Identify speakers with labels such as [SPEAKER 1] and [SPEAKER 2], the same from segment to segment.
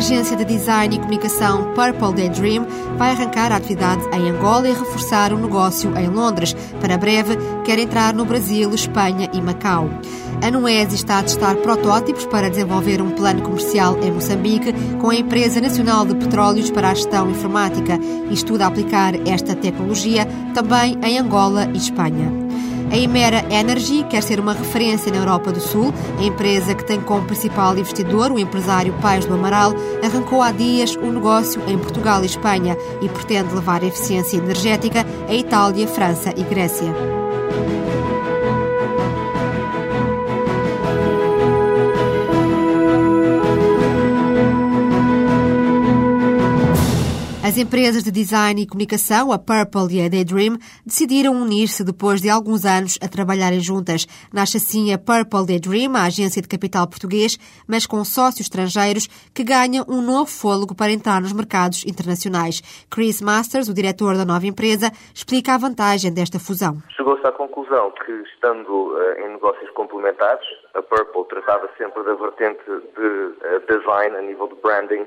[SPEAKER 1] agência de design e comunicação Purple Daydream vai arrancar a atividade em Angola e reforçar o negócio em Londres. Para breve, quer entrar no Brasil, Espanha e Macau. A Nuese está a testar protótipos para desenvolver um plano comercial em Moçambique com a Empresa Nacional de Petróleos para a Gestão Informática e estuda aplicar esta tecnologia também em Angola e Espanha. A Imera Energy quer ser uma referência na Europa do Sul. A empresa que tem como principal investidor o empresário Pais do Amaral arrancou há dias um negócio em Portugal e Espanha e pretende levar eficiência energética a Itália, França e Grécia. As empresas de design e comunicação, a Purple e a Daydream, decidiram unir-se depois de alguns anos a trabalharem juntas. Nasce assim a Purple Daydream, a agência de capital português, mas com sócios estrangeiros que ganham um novo fôlego para entrar nos mercados internacionais. Chris Masters, o diretor da nova empresa, explica a vantagem desta fusão.
[SPEAKER 2] Chegou-se à conclusão que, estando uh, em negócios complementares, a Purple tratava sempre da vertente de uh, design a nível de branding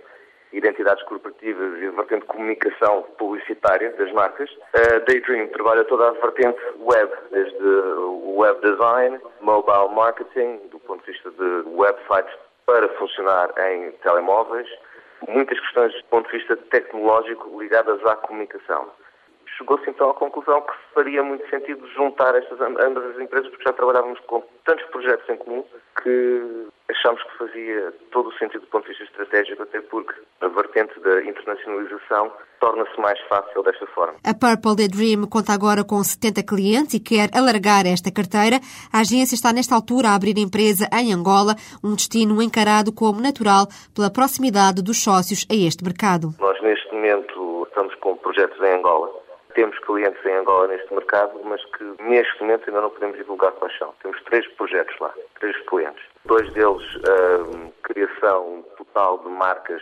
[SPEAKER 2] identidades corporativas e a vertente de comunicação publicitária das marcas. A Daydream trabalha toda a vertente web, desde web design, mobile marketing, do ponto de vista de websites para funcionar em telemóveis, muitas questões do ponto de vista tecnológico ligadas à comunicação. Chegou-se então à conclusão que faria muito sentido juntar estas ambas as empresas, porque já trabalhávamos com tantos projetos em comum que achámos que fazia todo o sentido do ponto de vista estratégico, até porque a vertente da internacionalização torna-se mais fácil desta forma.
[SPEAKER 1] A Purple Daydream conta agora com 70 clientes e quer alargar esta carteira. A agência está nesta altura a abrir empresa em Angola, um destino encarado como natural pela proximidade dos sócios a este mercado.
[SPEAKER 2] Nós neste momento estamos com projetos em Angola temos clientes em Angola neste mercado, mas que neste momento ainda não podemos divulgar quais são. Temos três projetos lá, três clientes. Dois deles, a criação total de marcas,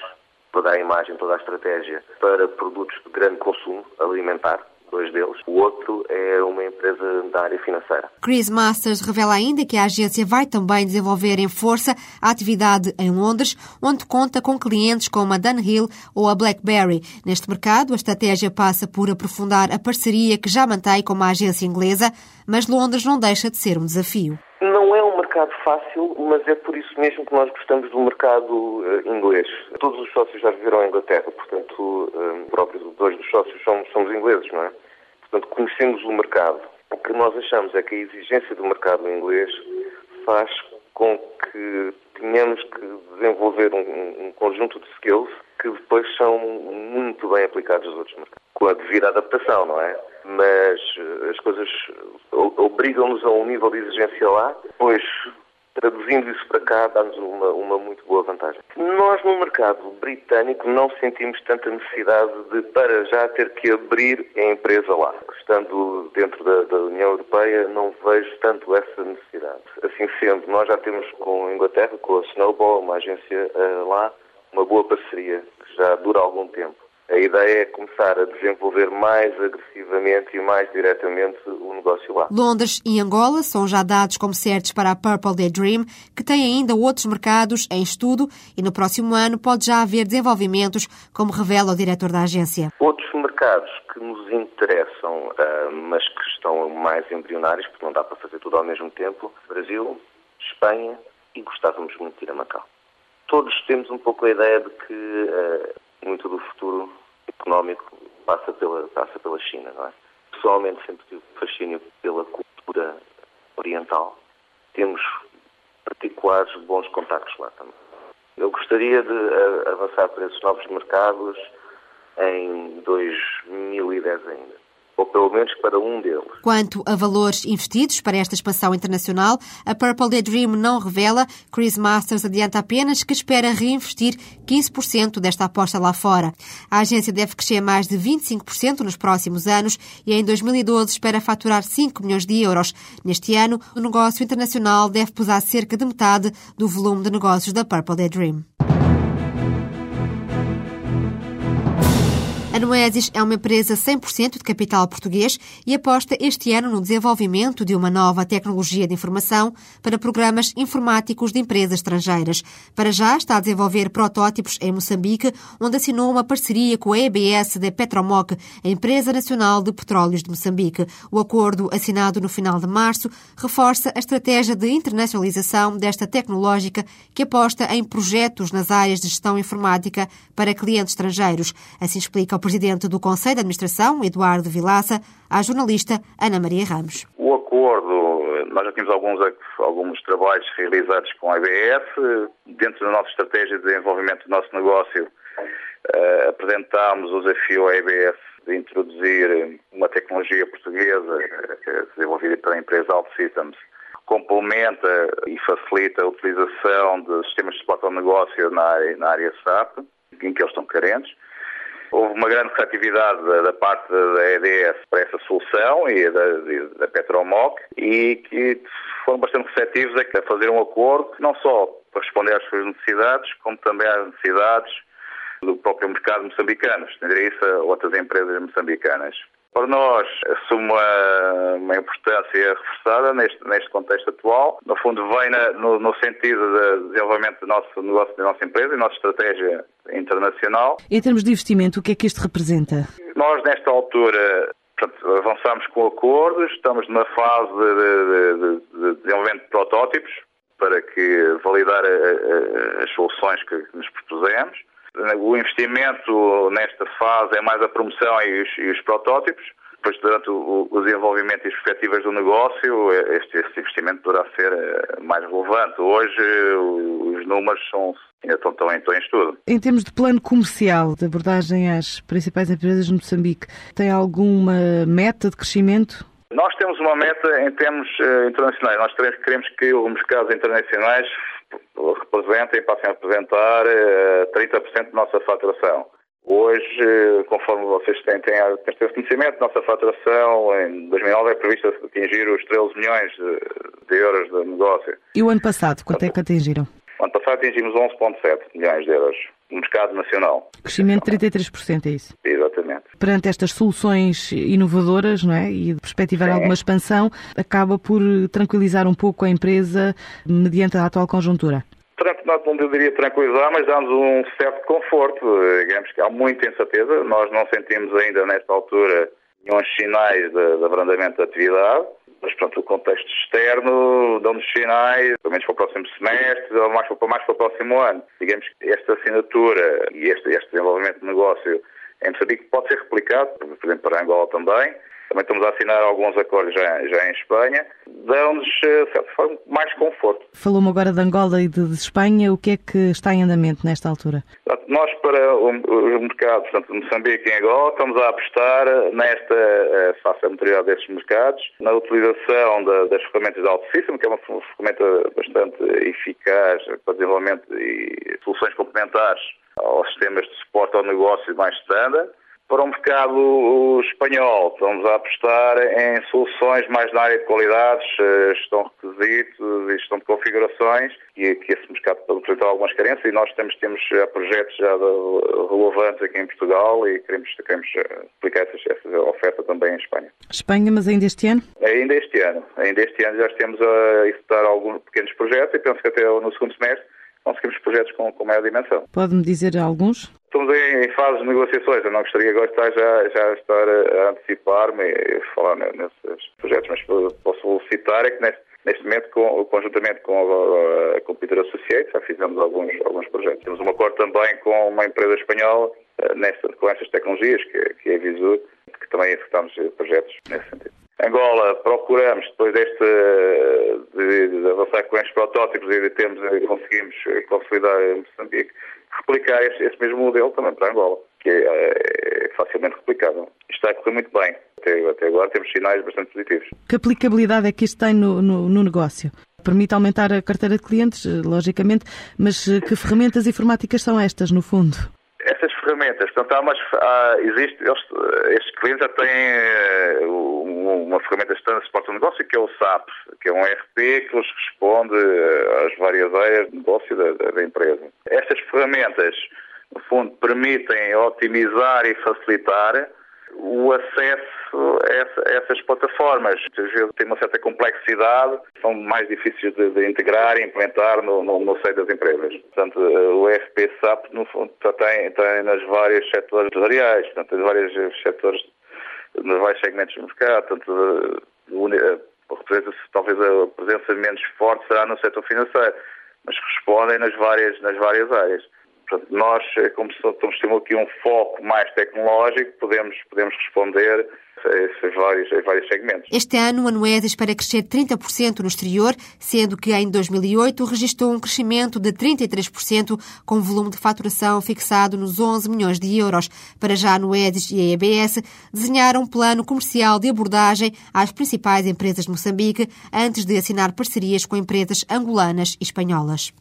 [SPEAKER 2] toda a imagem, toda a estratégia para produtos de grande consumo alimentar, dois deles. O outro é uma empresa da área financeira.
[SPEAKER 1] Chris Masters revela ainda que a agência vai também desenvolver em força a atividade em Londres, onde conta com clientes como a Dunhill ou a BlackBerry. Neste mercado, a estratégia passa por aprofundar a parceria que já mantém com a agência inglesa, mas Londres não deixa de ser um desafio.
[SPEAKER 2] Não é um mercado fácil, mas é por isso mesmo que nós gostamos do mercado uh, inglês. Todos os sócios já viveram em Inglaterra, portanto, uh, próprios dois dos sócios somos, somos ingleses, não é? Portanto, conhecemos o mercado. O que nós achamos é que a exigência do mercado inglês faz com que tenhamos que desenvolver um, um conjunto de skills que depois são muito bem aplicados nos outros mercados. Com a devida adaptação, não é? Mas eh, as coisas obrigam-nos a um nível de exigência lá, depois traduzindo isso para cá, dá-nos uma, uma muito boa vantagem. Nós, no mercado britânico, não sentimos tanta necessidade de, para já, ter que abrir a empresa lá. Estando dentro da, da União Europeia, não vejo tanto essa necessidade. Assim sendo, nós já temos com a Inglaterra, com a Snowball, uma agência uh, lá, uma boa parceria que já dura algum tempo. A ideia é começar a desenvolver mais agressivamente e mais diretamente o negócio lá.
[SPEAKER 1] Londres e Angola são já dados como certos para a Purple Daydream, que tem ainda outros mercados em estudo e no próximo ano pode já haver desenvolvimentos, como revela o diretor da agência.
[SPEAKER 2] Outros mercados que nos interessam, ah, mas que estão mais embrionários, porque não dá para fazer tudo ao mesmo tempo, Brasil, Espanha e gostávamos muito de ir a Macau. Todos temos um pouco a ideia de que ah, muito do futuro económico passa pela, passa pela China, não é? Pessoalmente sempre tive fascínio pela cultura oriental. Temos particulares bons contactos lá também. Eu gostaria de avançar para esses novos mercados em 2010 ainda ou pelo menos para um deles.
[SPEAKER 1] Quanto a valores investidos para esta expansão internacional, a Purple Daydream não revela. Chris Masters adianta apenas que espera reinvestir 15% desta aposta lá fora. A agência deve crescer mais de 25% nos próximos anos e em 2012 espera faturar 5 milhões de euros. Neste ano, o negócio internacional deve pesar cerca de metade do volume de negócios da Purple Daydream. Noesis é uma empresa 100% de capital português e aposta este ano no desenvolvimento de uma nova tecnologia de informação para programas informáticos de empresas estrangeiras. Para já está a desenvolver protótipos em Moçambique, onde assinou uma parceria com a EBS da Petromoc, a Empresa Nacional de Petróleos de Moçambique. O acordo, assinado no final de março, reforça a estratégia de internacionalização desta tecnológica que aposta em projetos nas áreas de gestão informática para clientes estrangeiros. Assim explica o presidente do Conselho de Administração, Eduardo Vilaça, à jornalista Ana Maria Ramos.
[SPEAKER 3] O acordo, nós já temos alguns, alguns trabalhos realizados com a EBS. Dentro da nossa estratégia de desenvolvimento do nosso negócio, uh, apresentámos o desafio à EBS de introduzir uma tecnologia portuguesa uh, desenvolvida pela empresa Alt Systems complementa e facilita a utilização de sistemas de suporte ao negócio na área, na área SAP, em que eles estão carentes. Houve uma grande receptividade da, da, parte da EDS para essa solução e da, da Petromoc e que foram bastante receptivos a fazer um acordo não só para responder às suas necessidades, como também às necessidades do próprio mercado moçambicano, estender isso a outras empresas moçambicanas. Para nós, assume uma, uma importância reforçada neste, neste contexto atual. No fundo, vem na, no, no, sentido de desenvolvimento do nosso negócio, da nossa empresa e da nossa estratégia internacional.
[SPEAKER 4] Em termos de investimento, o que é que isto representa?
[SPEAKER 3] Nós, nesta altura, portanto, avançamos com acordos, estamos numa fase de, de, de, de desenvolvimento de protótipos para que validar a, a, as soluções que nos propusemos. O investimento nesta fase é mais a promoção e os, e os protótipos. Depois, durante o, o, desenvolvimento e as perspectivas do negócio, este, este, investimento poderá ser eh, mais relevante. Hoje, os números são, ainda estão, estão, estão em estudo.
[SPEAKER 4] Em termos de plano comercial, de abordagem às principais empresas de Moçambique, tem alguma meta de crescimento?
[SPEAKER 3] Nós temos uma meta em termos uh, internacionais. Nós queremos que os mercados internacionais representem, passem a representar 30% eh, da nossa faturação. Hoje, conforme vocês têm, têm, têm conhecimento, nossa faturação em 2009 é prevista atingir os 13 milhões de, de euros de negócio.
[SPEAKER 4] E o ano passado, quanto é que atingiram?
[SPEAKER 3] O ano passado atingimos 11,7 milhões de euros no mercado nacional.
[SPEAKER 4] Crescimento de 33%, é isso?
[SPEAKER 3] Exatamente.
[SPEAKER 4] Perante estas soluções inovadoras não é? e de perspectivar Sim. alguma expansão, acaba por tranquilizar um pouco a empresa mediante a atual conjuntura?
[SPEAKER 3] Não diria tranquilizar, mas dá-nos um certo conforto. Digamos que há muita incerteza. Nós não sentimos ainda, nesta altura, nenhum sinais de, de abrandamento da atividade. Mas, pronto, o contexto externo dão-nos sinais, pelo menos para o próximo semestre, ou mais para, mais para o próximo ano. Digamos que esta assinatura e este, este desenvolvimento de negócio em Moçambique pode ser replicado, por exemplo, para Angola também, também estamos a assinar alguns acordos já, já em Espanha, dão-nos, eh, de certa forma, mais conforto.
[SPEAKER 4] Falou-me agora de Angola e de, de, Espanha, o que é que está em andamento nesta altura?
[SPEAKER 3] Nós, para o, o mercado, portanto, Moçambique e Angola, estamos a apostar nesta, eh, face à maturidade desses mercados, na utilização da, das ferramentas de Alto System, que é uma ferramenta bastante eficaz para desenvolvimento e soluções complementares aos sistemas de suporte ao negócio mais standard para o mercado espanhol, estamos a apostar em soluções mais na área de qualidades, eh, gestão de requisitos e gestão de configurações, e que esse mercado pode apresentar algumas carências, e nós temos, temos já projetos já relevantes aqui em Portugal e queremos, queremos eh, aplicar essa, essa oferta também em Espanha.
[SPEAKER 4] Espanha, mas ainda este ano?
[SPEAKER 3] Ainda este ano. Ainda este ano já estamos a executar alguns pequenos projetos e penso que até no segundo semestre conseguimos projetos com, com maior dimensão.
[SPEAKER 4] Pode-me dizer alguns?
[SPEAKER 3] Estamos em, em fase de negociações. Eu não gostaria agora de estar já, já estar a antecipar-me e falar nesses projetos, mas posso citar é que neste, neste momento, com, conjuntamente com a, a Computer Associates, já fizemos alguns, alguns projetos. Temos um acordo também com uma empresa espanhola uh, nesta, com essas tecnologias, que, que é a Visur, que também executamos projetos nesse sentido. Angola, procuramos, depois deste, de, de avançar com estes protótipos e de termos, conseguimos consolidar em Moçambique, replicar esse, esse, mesmo modelo também para Angola, que é, é facilmente replicável. Está a correr muito bem. Até, até, agora temos sinais bastante positivos.
[SPEAKER 4] Que aplicabilidade é que isto tem no, no, no negócio? Permite aumentar a carteira de clientes, logicamente, mas eh, que ferramentas informáticas são estas, no fundo?
[SPEAKER 3] Essas ferramentas, portanto, há umas, há, existe, eles, estes clientes já têm uh, uma ferramenta de suporte ao negócio, que é o SAP, que é um ERP que lhes responde às várias áreas de negócio da, da empresa. Estas ferramentas no fundo, permitem otimizar e facilitar o acesso a, essa, a essas plataformas. Às vezes têm uma certa complexidade, são mais difíceis de, de integrar e implementar no, no, no seio das empresas. Portanto, o FP SAP, no fundo, tem, tem nas vários setores empresariais, portanto, nos vários setores, nos vários segmentos do mercado, portanto, talvez a presença menos forte será no setor financeiro, mas respondem nas várias, nas várias áreas. Portanto, nós, eh, como temos aqui um foco mais tecnológico, podemos, podemos responder a vários, vários segmentos.
[SPEAKER 1] Este ano, a Noesa espera crescer 30% no exterior, sendo que em 2008 registrou um crescimento de 33%, com volume de faturação fixado nos 11 milhões de euros. Para já, a Noesis e a EBS desenharam um plano comercial de abordagem às principais empresas de Moçambique antes de assinar parcerias com empresas angolanas e espanholas.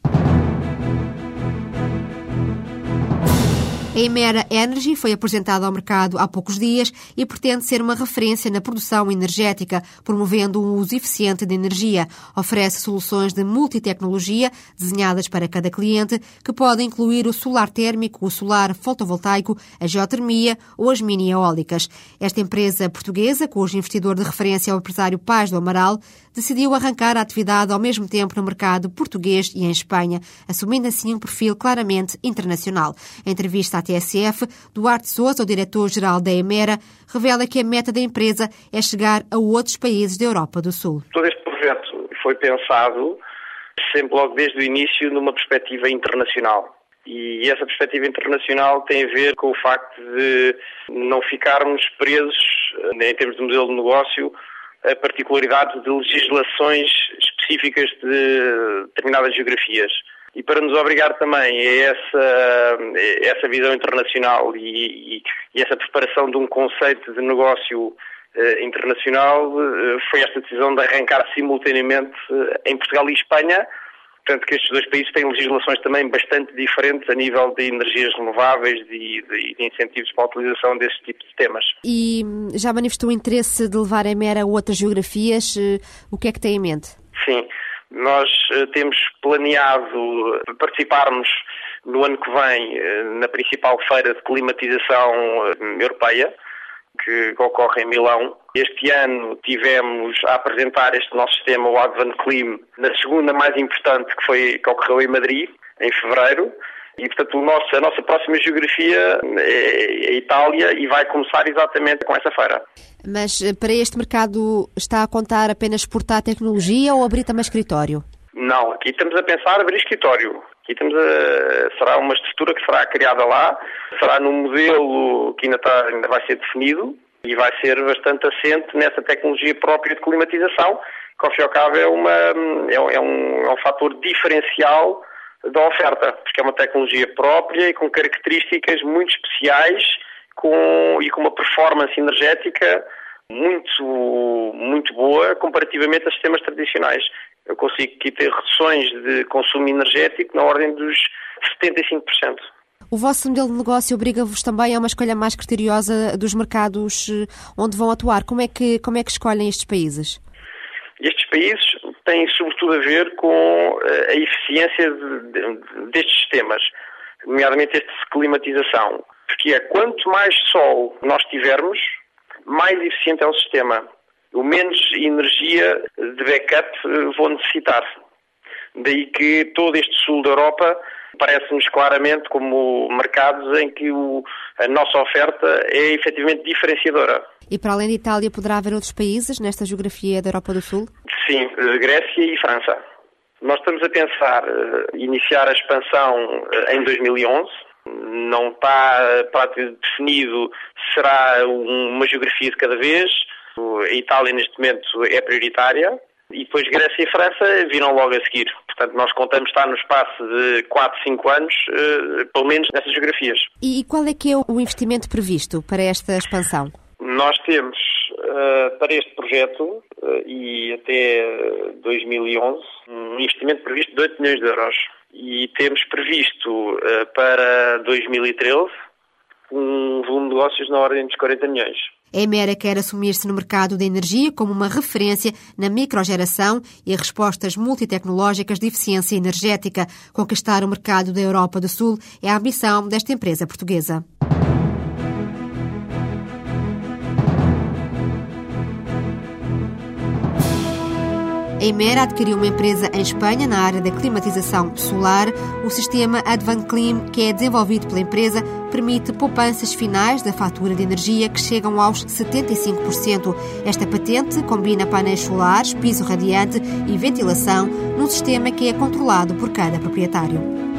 [SPEAKER 1] A Emera Energy foi apresentada ao mercado há poucos dias e pretende ser uma referência na produção energética, promovendo um uso eficiente de energia. Oferece soluções de multitecnologia desenhadas para cada cliente, que podem incluir o solar térmico, o solar fotovoltaico, a geotermia ou as mini eólicas. Esta empresa portuguesa, cujo investidor de referência é o empresário Paz do Amaral, decidiu arrancar a atividade ao mesmo tempo no mercado português e em Espanha, assumindo assim um perfil claramente internacional. Em entrevista à TSF, Duarte Souza, o diretor-geral da Emera, revela que a meta da empresa é chegar a outros países da Europa do Sul.
[SPEAKER 5] Todo este projeto foi pensado sempre logo desde o início numa perspectiva internacional. E essa perspectiva internacional tem a ver com o facto de não ficarmos presos, em termos de modelo de negócio, a particularidades de legislações específicas de determinadas geografias. E para nos obrigar também a essa, a essa visão internacional e, e, e, essa preparação de um conceito de negócio eh, internacional, eh, foi esta decisão de arrancar simultaneamente eh, em Portugal e Espanha, Portanto, que estes dois países têm legislações também bastante diferentes a nível de energias renováveis e de, de, incentivos para a utilização desses tipos de temas.
[SPEAKER 1] E hum, já manifestou interesse de levar a Mera a outras geografias? O que é que tem em mente?
[SPEAKER 5] Sim, nós eh, temos planeado participarmos no ano que vem eh, na principal feira de climatização eh, europeia, que ocorre em Milão. Este ano tivemos a apresentar este nosso sistema, o Advan Clim, na segunda mais importante que, foi, que ocorreu em Madrid, em fevereiro. E, portanto, nosso, a nossa próxima geografia é a Itália e vai começar exatamente com essa feira.
[SPEAKER 1] Mas eh, para este mercado está a contar apenas exportar tecnologia ou abrir também escritório?
[SPEAKER 5] Não, aqui estamos a pensar abrir escritório. Aqui temos a, será uma estrutura que será criada lá, será num modelo que ainda, está, ainda vai ser definido e vai ser bastante assente nessa tecnologia própria de climatização, que ao fim e ao cabo é, uma, é, é, um, é um fator diferencial da oferta, porque é uma tecnologia própria e com características muito especiais com, e com uma performance energética muito, muito boa comparativamente a sistemas tradicionais. Eu consigo aqui ter reduções de consumo energético na ordem dos 75%.
[SPEAKER 1] O vosso modelo de negócio obriga-vos também a uma escolha mais criteriosa dos mercados eh, onde vão atuar. Como é que, como é que escolhem estes países?
[SPEAKER 5] Estes países têm sobretudo a ver com eh, a eficiência de, de, destes sistemas, nomeadamente este de climatização. Porque é quanto mais sol nós tivermos, mais eficiente é o sistema. O menos energia de backup eh, vou necessitar. Daí que todo este sul da Europa parece-nos claramente como mercados em que o, a nossa oferta é efetivamente diferenciadora.
[SPEAKER 1] E para além de Itália, poderá haver outros países nesta geografia da Europa do Sul?
[SPEAKER 5] Sim, eh, Grécia e França. Nós estamos a pensar uh, iniciar a expansão uh, em 2011. Não está uh, definido se será uma geografia de cada vez. A Itália, neste momento, é prioritária. E depois Grécia e França viram logo a seguir. Portanto, nós contamos estar no espaço de 4, 5 anos, pelo menos nessas geografias.
[SPEAKER 1] E qual é que é o investimento previsto para esta expansão?
[SPEAKER 5] Nós temos uh, para este projeto uh, e até 2011 um investimento previsto de 8 milhões de euros e temos previsto para 2013 um volume de negócios na ordem dos 40 milhões.
[SPEAKER 1] A Emera quer assumir-se no mercado da energia como uma referência na microgeração e respostas multitecnológicas de eficiência energética. Conquistar o mercado da Europa do Sul é a ambição desta empresa portuguesa. Emera adquiriu uma empresa em Espanha na área da climatização solar. O sistema AdvanClim, que é desenvolvido pela empresa, permite poupanças finais da fatura de energia que chegam aos 75%. Esta patente combina painéis solares, piso radiante e ventilação num sistema que é controlado por cada proprietário.